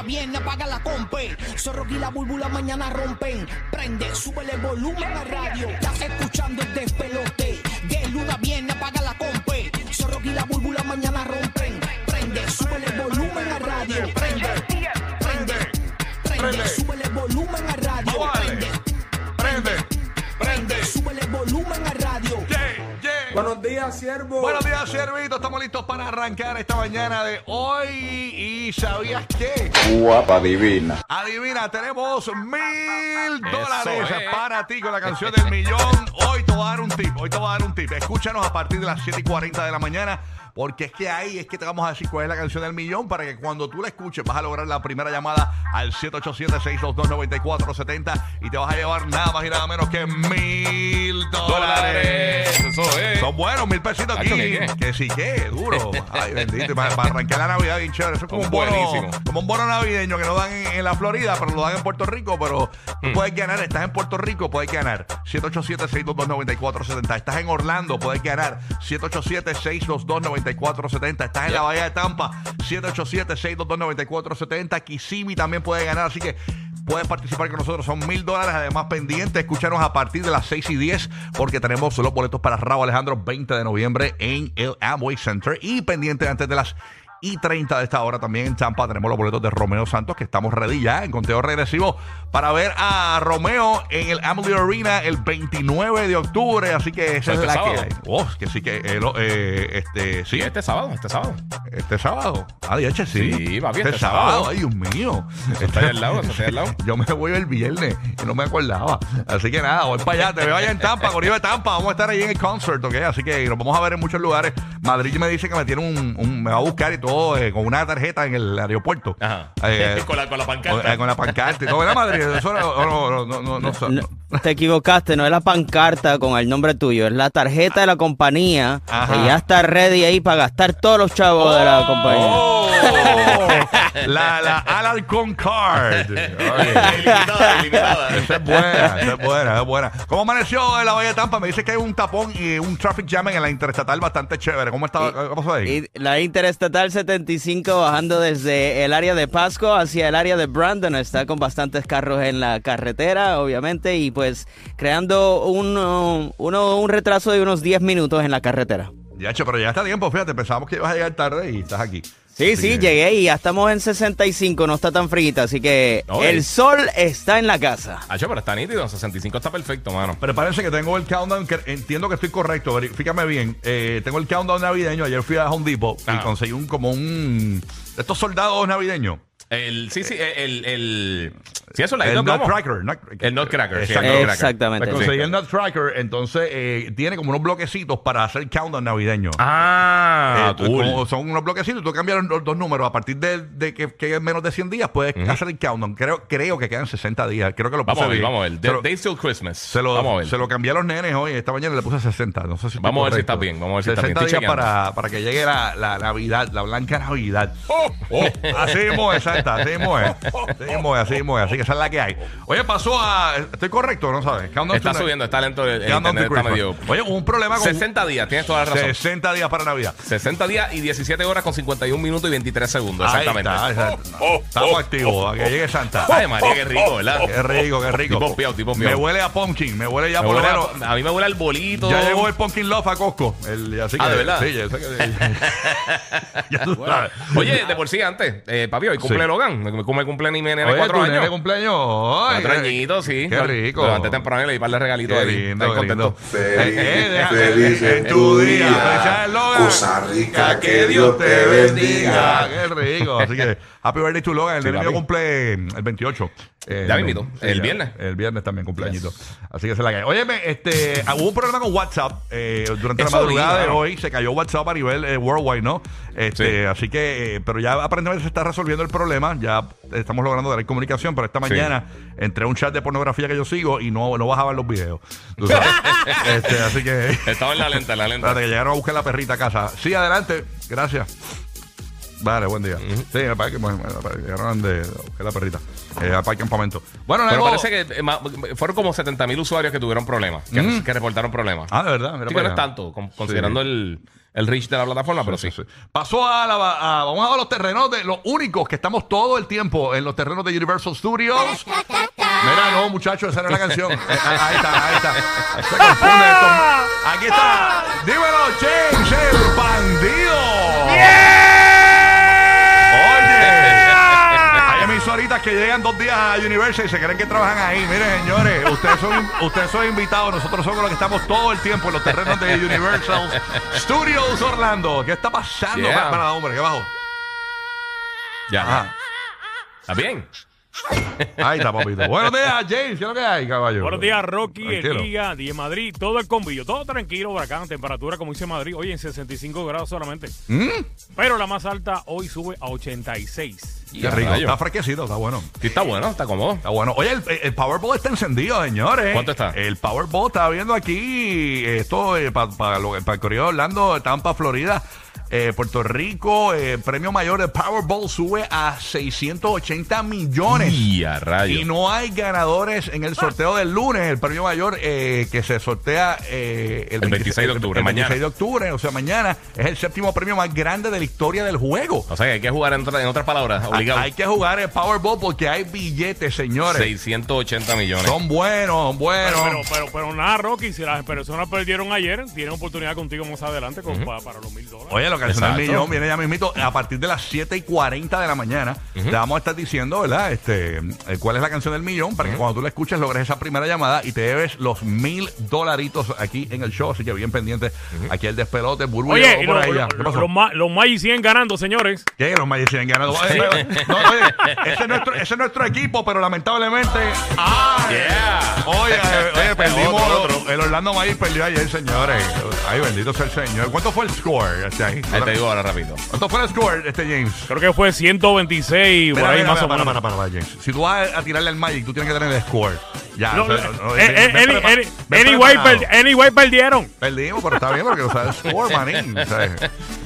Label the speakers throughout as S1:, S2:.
S1: luna viene, apaga la compe. Zorro y la búlbula mañana rompen. Prende, súbele el volumen a radio. Estás escuchando el despelote. De luna viene, apaga la compe. Zorro y la búlbula mañana rompen. Prende, súbele el volumen a radio. Prende, prende, prende,
S2: Prende.
S1: súbele el volumen a radio.
S2: Vamos a darle.
S1: Prende,
S3: Buenos días, siervo.
S2: Buenos días, Siervito. Estamos listos para arrancar esta mañana de hoy. ¿Y sabías qué?
S4: Guapa divina.
S2: Adivina, tenemos mil dólares
S5: es.
S2: para ti con la canción del millón. Hoy te voy a dar un tip. Hoy te voy a dar un tip. Escúchanos a partir de las 7 y 40 de la mañana. Porque es que ahí es que te vamos a decir cuál es la canción del millón para que cuando tú la escuches vas a lograr la primera llamada al 787-622-9470 y te vas a llevar nada más y nada menos que mil dólares.
S5: Eso es.
S2: Son buenos, mil pesitos aquí. Que sí, que duro. Ay, bendito. Para, para arrancar la Navidad bien chévere. Eso es como un bono,
S5: buenísimos.
S2: como un bono navideño que no dan en, en la Florida, pero lo dan en Puerto Rico. Pero tú puedes ganar, estás en Puerto Rico, puedes ganar. 787-622-9470. Estás en Orlando, puedes ganar. 787-622-9470. Estás en la Bahía de Tampa. 787-622-9470. Kissimmee también puede ganar. Así que puedes participar con nosotros. Son mil dólares. Además, pendiente. Escúchanos a partir de las 6 y 10 porque tenemos los boletos para Raúl Alejandro 20 de noviembre en el Amway Center. Y pendiente antes de las y 30 de esta hora también en Champa tenemos los boletos de Romeo Santos que estamos ready ya en conteo regresivo para ver a Romeo en el Amway Arena el 29 de octubre así que esa es
S5: Este
S2: la
S5: sábado.
S2: que hay oh, que sí que eh, lo- eh, este sí
S5: este sábado, este sábado.
S2: este sábado ah de hecho sí
S5: Sí, papi,
S2: este,
S5: este
S2: sábado.
S5: sábado.
S2: ay Dios mío
S5: está ahí al lado, está ahí al lado.
S2: yo me voy el viernes y no me acordaba. Así que nada, voy para allá. Te veo allá en Tampa, Corrido de Tampa. Vamos a estar ahí en el concert, ¿ok? Así que nos vamos a ver en muchos lugares. Madrid me dice que me tiene un, un- me va a buscar y todo eh, con una tarjeta en el aeropuerto.
S5: Ajá.
S2: Eh,
S5: con, la, con la
S2: con,
S5: pancarta.
S2: eh, con la pancarta y todo. ¿Verdad, Madrid? Eso no, no, no, no, no, no,
S6: No, te equivocaste, no es la pancarta con el nombre tuyo, es la tarjeta de la compañía
S2: Ajá.
S6: que ya está ready ahí para gastar todos los chavos de la compañía.
S2: Oh, la, la Alarcon Card.
S5: Ilimitada, ilimitada.
S2: Esa es buena, esa es buena, esa es buena. ¿Cómo amaneció en la Bahía de Tampa? Me dice que hay un tapón y un traffic jam en la interestatal bastante chévere. ¿Cómo está? ¿Qué pasó ahí?
S6: Y la Interestatal 75 bajando desde el área de Pasco hacia el área de Brandon está con bastantes carros en la carretera, obviamente, y pues creando un, uh, uno- un retraso de unos 10 minutos en la carretera.
S2: Ya, che, pero ya está tiempo, fíjate, pensábamos que ibas a llegar tarde y estás aquí.
S6: Sí,
S2: Así
S6: sí,
S2: que-
S6: llegué y ya estamos en 65, no está tan frita, así que
S5: Oye.
S6: el sol está en la casa.
S5: Hacho, pero está nítido. 65 está perfecto, mano.
S2: Prepárense que tengo el countdown, que entiendo que estoy correcto, verifícame bien. Eh, tengo el countdown navideño, ayer fui a Home Depot y
S5: Ah.
S2: conseguí un como un... Estos soldados navideños.
S5: El, sí, sí, el. el sí, eso la
S2: El. Nutcracker. nut-
S5: El Nutcracker, sí.
S6: Exactamente.
S2: Me
S6: sí.
S2: conseguí el Nutcracker, entonces eh, tiene como unos bloquecitos para hacer countdown navideño.
S5: Ah,
S2: Eh,
S5: cool.
S2: como son unos bloquecitos, tú cambias los dos números. A partir de, de que, que es menos de 100 días, puedes hacer el countdown. Creo, creo que quedan 60 días. Creo que lo puse
S5: Vamos a ver, vamos a ver.
S2: Se
S5: The
S2: lo-
S5: Days Till Christmas.
S2: Se lo,
S5: vamos a ver.
S2: se lo cambié a los nenes hoy. Esta mañana le puse 60. No sé si estoy
S5: Vamos a ver si está bien, vamos a ver si está
S2: 60
S5: bien.
S2: Días para, para que llegue la, la Navidad, la blanca Navidad.
S5: Oh, oh.
S2: Así mismo es, Santa. Así mismo es. Así mismo es, así mismo es. Así que esa es la que hay. Oye, pasó a. Estoy correcto, ¿no sabes? Countdown
S5: Está
S2: to-
S5: subiendo, está lento. El, el
S2: Countdown to
S5: internet está
S2: Christmas.
S5: medio.
S2: Oye, hubo un problema con.
S5: 60 días, tienes toda la razón.
S2: 60 días para Navidad.
S5: 60 días y 17 horas con 51 minutos y 23 segundos, exactamente.
S2: Ahí está, exacto. Estamos activos. A que llegue Santa.
S5: Ay, María, qué rico, ¿verdad?
S2: Qué rico, qué rico.
S5: Tipo piao, tipo
S2: Me
S5: piao.
S2: huele a pumpkin. Me huele ya
S5: Me
S2: por lo
S5: huele
S2: menos.
S5: a, a mí me huele al bolito.
S2: Ya llegó el Pumpkin Love a Costco. El, así
S5: Ah,
S2: que,
S5: ¿de verdad?
S2: Sí, ya, sé que- ya tú sabes.
S5: Oye, de por sí antes, eh, papi, hoy cumple. Logan. Me, me cumple ni mi nene de
S2: Oye,
S5: 4
S2: tu nene
S5: años.
S2: cumpleaños. Ay,
S5: Cuatro
S2: qué-
S5: añitos, sí.
S2: Qué rico.
S5: Levanté temprano y le di par de regalitos
S2: Qué
S5: ahí.
S2: lindo,
S5: Estoy
S2: qué
S5: contento.
S2: lindo.
S4: Feliz,
S2: Eh, eh, deja-
S4: feliz en tu
S2: Felicidades,
S4: día.
S2: Logan.
S4: Cosa rica, que Dios te bendiga.
S2: Qué rico. Así que, happy birthday to Logan. El nene mío
S5: papi.
S2: cumple el 28. Eh,
S5: Ya mismito, el viernes.
S2: El viernes también cumpleañito. Así que se la cae. Óyeme, este, ah, hubo un problema con WhatsApp eh, durante
S5: Eso
S2: la madrugada
S5: vi,
S2: de
S5: mano.
S2: hoy. Se cayó WhatsApp a nivel eh, worldwide, ¿no? Este,
S5: Sí.
S2: Así que, eh, pero ya aparentemente se está resolviendo el problema. Ya estamos logrando dar comunicación. Pero esta mañana entré a un chat de pornografía que yo sigo y no, no bajaban los videos. Tú sabes. Este, así que.
S5: Estaba en la lenta, en la lenta.
S2: Espérate, que llegaron a buscar la perrita a casa. Sí, adelante. Gracias. Vale, buen día. Sí, me parece que bueno, llegaron de, buscar la perrita. Eh, al parque campamento. Bueno,
S5: Pero
S2: luego-
S5: parece que eh, ma- fueron como 70 mil usuarios que tuvieron problemas, que,
S2: Mm.
S5: que reportaron problemas.
S2: Ah, de verdad. Mira
S5: Sí, que no es tanto, con- considerando el, el reach de la plataforma, pero sí.
S2: Sí. Pasó a la. a- vamos a los terrenos de los únicos que estamos todo el tiempo en los terrenos de Universal Studios. Mira, no, muchachos, esa no es la canción. Eh, ah, ahí está, ahí está. Se confunde esto. Aquí está. Dímelo, James, el que llegan dos días a Universal y se creen que trabajan ahí. Miren, señores, ustedes son, ustedes son invitados. Nosotros somos los que estamos todo el tiempo en los terrenos de Universal Studios Orlando. ¿Qué está pasando?
S5: Yeah.
S2: Para, para, hombre, ¿qué bajo?
S5: Ya.
S2: Ajá.
S5: ¿Está bien?
S2: Ahí está, papito. Buenos días, James. ¿Qué es lo que hay, caballo?
S3: Buenos días, Rocky,
S2: Tranquilo.
S3: el Giga, DJ Madrid, todo el combillo, todo tranquilo por acá, temperatura como dice Madrid, hoy en 65 grados solamente.
S2: ¿Mm?
S3: Pero la más alta hoy sube a 86.
S2: Qué rico.
S5: rayo.
S2: Está fresquecito, está bueno.
S5: Sí, está bueno, está cómodo.
S2: Está bueno. Oye, el, el Powerball está encendido, señores.
S5: ¿Cuánto está?
S2: El Powerball está viendo aquí esto para el Correo de Orlando, Tampa, Florida. Eh, Puerto Rico, eh, premio mayor del Powerball sube a 680 millones.
S5: Y a rayo.
S2: Y no hay ganadores en el sorteo del lunes, el premio mayor eh, que se sortea eh,
S5: El 26 de octubre,
S2: el 26
S5: mañana.
S2: de octubre, o sea, mañana es el séptimo premio más grande de la historia del juego.
S5: O sea que hay que jugar en, otra- en otras palabras, obligado.
S2: Hay que jugar el Powerball porque hay billetes, señores.
S5: 680 millones.
S2: Son buenos, son buenos.
S3: Pero, pero, pero, pero nada, Rocky, si las personas perdieron ayer, tienen oportunidad contigo más adelante con- para los mil dólares.
S2: Oye, lo que hace el
S5: Exacto.
S2: millón viene ya mismito a partir de las 7 y 40 de la mañana. Te vamos a estar diciendo, ¿verdad? Este, eh, cuál es la canción del millón para que cuando tú la escuches logres esa primera llamada y te debes los mil dolaritos aquí en el show. Así que bien pendiente. Aquí el despelote, burbuja
S3: Oye, y
S2: por
S3: lo-
S2: ahí
S3: lo- los, ma- los Magis siguen ganando, señores.
S2: ¿Qué? Los Magic siguen ganando. Oye, no, oye, ese, es nuestro, ese es nuestro equipo, pero lamentablemente. ¡Ay!
S5: Yeah.
S2: Oye, oye, perdimos.
S5: Otro, otro.
S2: El Orlando Magic perdió ayer, señores. Ay, bendito sea el Señor. ¿Cuánto fue el score? Este ahí?
S5: Ahí te digo ahora rápido.
S2: ¿Cuánto fue el score, este James?
S3: Creo que fue 126, por
S2: Mira,
S3: ahí
S2: mira,
S3: más
S2: mira,
S3: o
S2: para,
S3: menos.
S2: para, para, para, James. Si tú vas a tirarle al Magic, tú tienes que tener el score. Ya.
S3: No,
S2: o sea, no,
S3: eh, eh, anyway, perdieron.
S2: Perdimos, pero está bien porque no sabes el score, manín. o sea,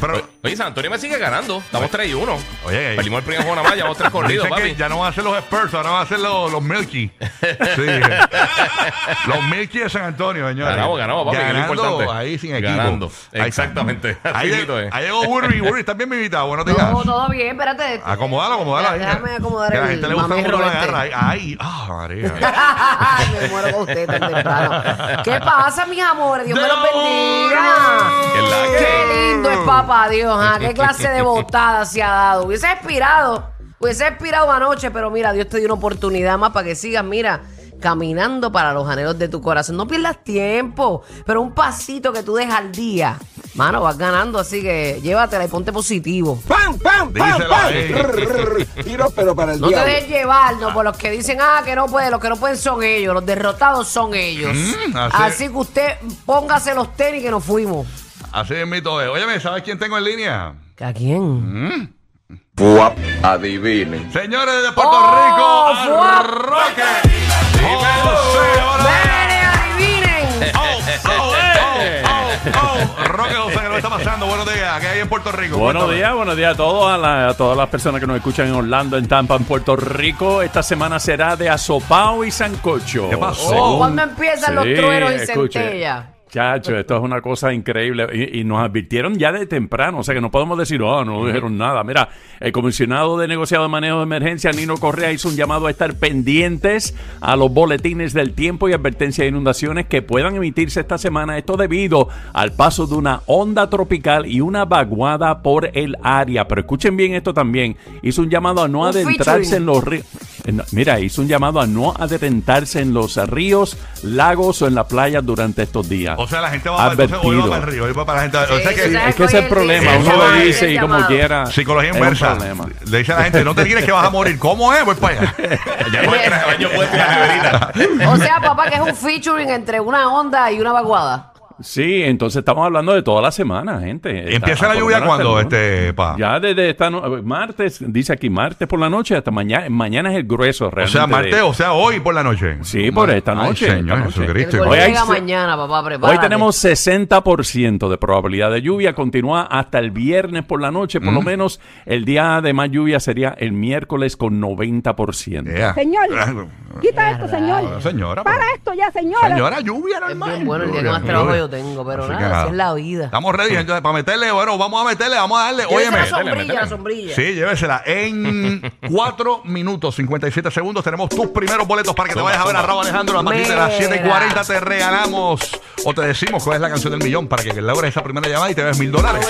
S2: Pero,
S5: Oye, San Antonio me sigue ganando. Estamos 3 y 1.
S2: Oye, eh,
S5: Perdimos el primer juego nada más, llevamos 3 corridos, papi.
S2: ya no van a ser los Spurs, ahora van a ser los, los Milky. Sí. los Milky de San Antonio, señores.
S5: Ganamos, ganamos, papi, que es lo
S2: Ganando
S5: importante.
S2: ahí sin equipo.
S5: Ganando. Exactamente.
S2: Ahí,
S5: es.
S2: ahí llegó Burry. Burry, ¿estás bien, mi invitado? Buenos días.
S7: No, todo bien, espérate.
S2: Acomodalo, acomodalo. ahí.
S7: Déjame acomodar
S2: Que a la
S7: el
S2: gente le gusta. Ahí, Ay, ah, María.
S7: Me muero con usted tan temprano. ¿Qué pasa, mis amores? Dios me los bendiga.
S5: ¿Qué
S7: lindo es papá Dios. ¿ah? Qué clase de botada se ha dado. Hubiese expirado. Hubiese expirado anoche, pero mira, Dios te dio una oportunidad más para que sigas, mira, caminando para los anhelos de tu corazón. No pierdas tiempo, pero un pasito que tú dejas al día. Mano, vas ganando, así que llévatela y ponte positivo.
S4: ¡Pam, pam, pam,
S2: Díselo
S4: pam!
S2: ahí.
S4: Tiro, pero para el
S7: No te
S4: diablo.
S7: dejes llevar, no, por los que dicen, ah, que no pueden, los que no pueden son ellos, los derrotados son ellos.
S2: Mm, así-
S7: así. que usted póngase los tenis que nos fuimos.
S2: Así es mito es. Óyeme, ¿sabes quién tengo en línea?
S7: ¿A quién?
S4: Fuap, adivinen.
S2: Señores de Puerto
S7: ¡Oh,
S2: Rico,
S7: fuap!
S2: Roque. José, Roque José, ¿qué le está pasando? Buenos días, ¿qué hay en Puerto Rico?
S8: Buenos
S2: Cuéntame.
S8: días, buenos días a todos, a, la- a todas las personas que nos escuchan en Orlando, en Tampa, en Puerto Rico. Esta semana será de asopao y sancocho.
S2: ¿Qué pasó?
S8: Según-
S7: ¿Cuándo empiezan los
S8: Sí,
S7: truenos y
S8: escuche.
S7: centellas?
S8: Chacho, esto es una cosa increíble. Y, y nos advirtieron ya de temprano, o sea que no podemos decir, oh, no dijeron nada. Mira, el comisionado de negociado de manejo de emergencia, Nino Correa, hizo un llamado a estar pendientes a los boletines del tiempo y advertencia de inundaciones que puedan emitirse esta semana. Esto debido al paso de una onda tropical y una vaguada por el área. Pero escuchen bien esto también. Hizo un llamado a no
S7: Un
S8: adentrarse
S7: featuring.
S8: en los ríos. Mira, hizo un llamado a no adentrarse en los ríos, lagos o en la playa durante estos días.
S2: O sea, la gente va entonces hoy va para el río, hoy va para la gente. o sea que
S7: sí,
S8: Es que ese es el problema, uno lo dice y como quiera.
S2: psicología inversa. Le dice a la gente, no te tires que vas a morir. ¿Cómo es? Voy para allá.
S5: Ya años puesto en la.
S7: O sea, papá, que es un featuring entre una onda y una vaguada.
S8: Sí, entonces estamos hablando de toda la semana, gente.
S2: ¿Empieza
S8: Está-
S2: la lluvia
S8: lunes.
S2: este, pa?
S8: Ya desde esta no- martes, dice aquí martes por la noche hasta mañana. Mañana es el grueso
S2: O
S8: realmente.
S2: sea, martes,
S8: de-
S2: o sea, hoy por la noche.
S8: Sí, por esta
S2: Ay,
S8: noche,
S2: Señor
S8: esta noche.
S2: Jesucristo.
S8: Hoy hay
S7: mañana, papá, prepárate.
S8: Hoy tenemos 60% de probabilidad de lluvia, continúa hasta el viernes por la noche, por lo
S2: Mm.
S8: menos el día de más lluvia sería el miércoles con 90%.
S2: Yeah.
S9: Señor,
S2: Ah,
S9: quita esto, señor.
S2: Señora,
S9: Para
S2: pero-
S9: esto ya, señora.
S2: Señora, lluvia
S7: Es
S2: normal.
S7: bien bueno el día que más trabajo
S2: lluvia.
S7: Yo tengo, pero
S2: Así que
S7: nada, así es la vida.
S2: Estamos ready, entonces, para meterle, bueno, vamos a meterle, vamos a darle.
S7: Llévese
S2: Óyeme.
S7: la sombrilla, la sombrilla.
S2: Sí, llévesela. En 4 minutos 57 segundos tenemos tus primeros boletos para que te vayas a ver a Raúl Alejandro. A partir de las
S7: Mira.
S2: 7.40 te regalamos o te decimos cuál es la canción del millón para que logres esa primera llamada y te ves mil dólares.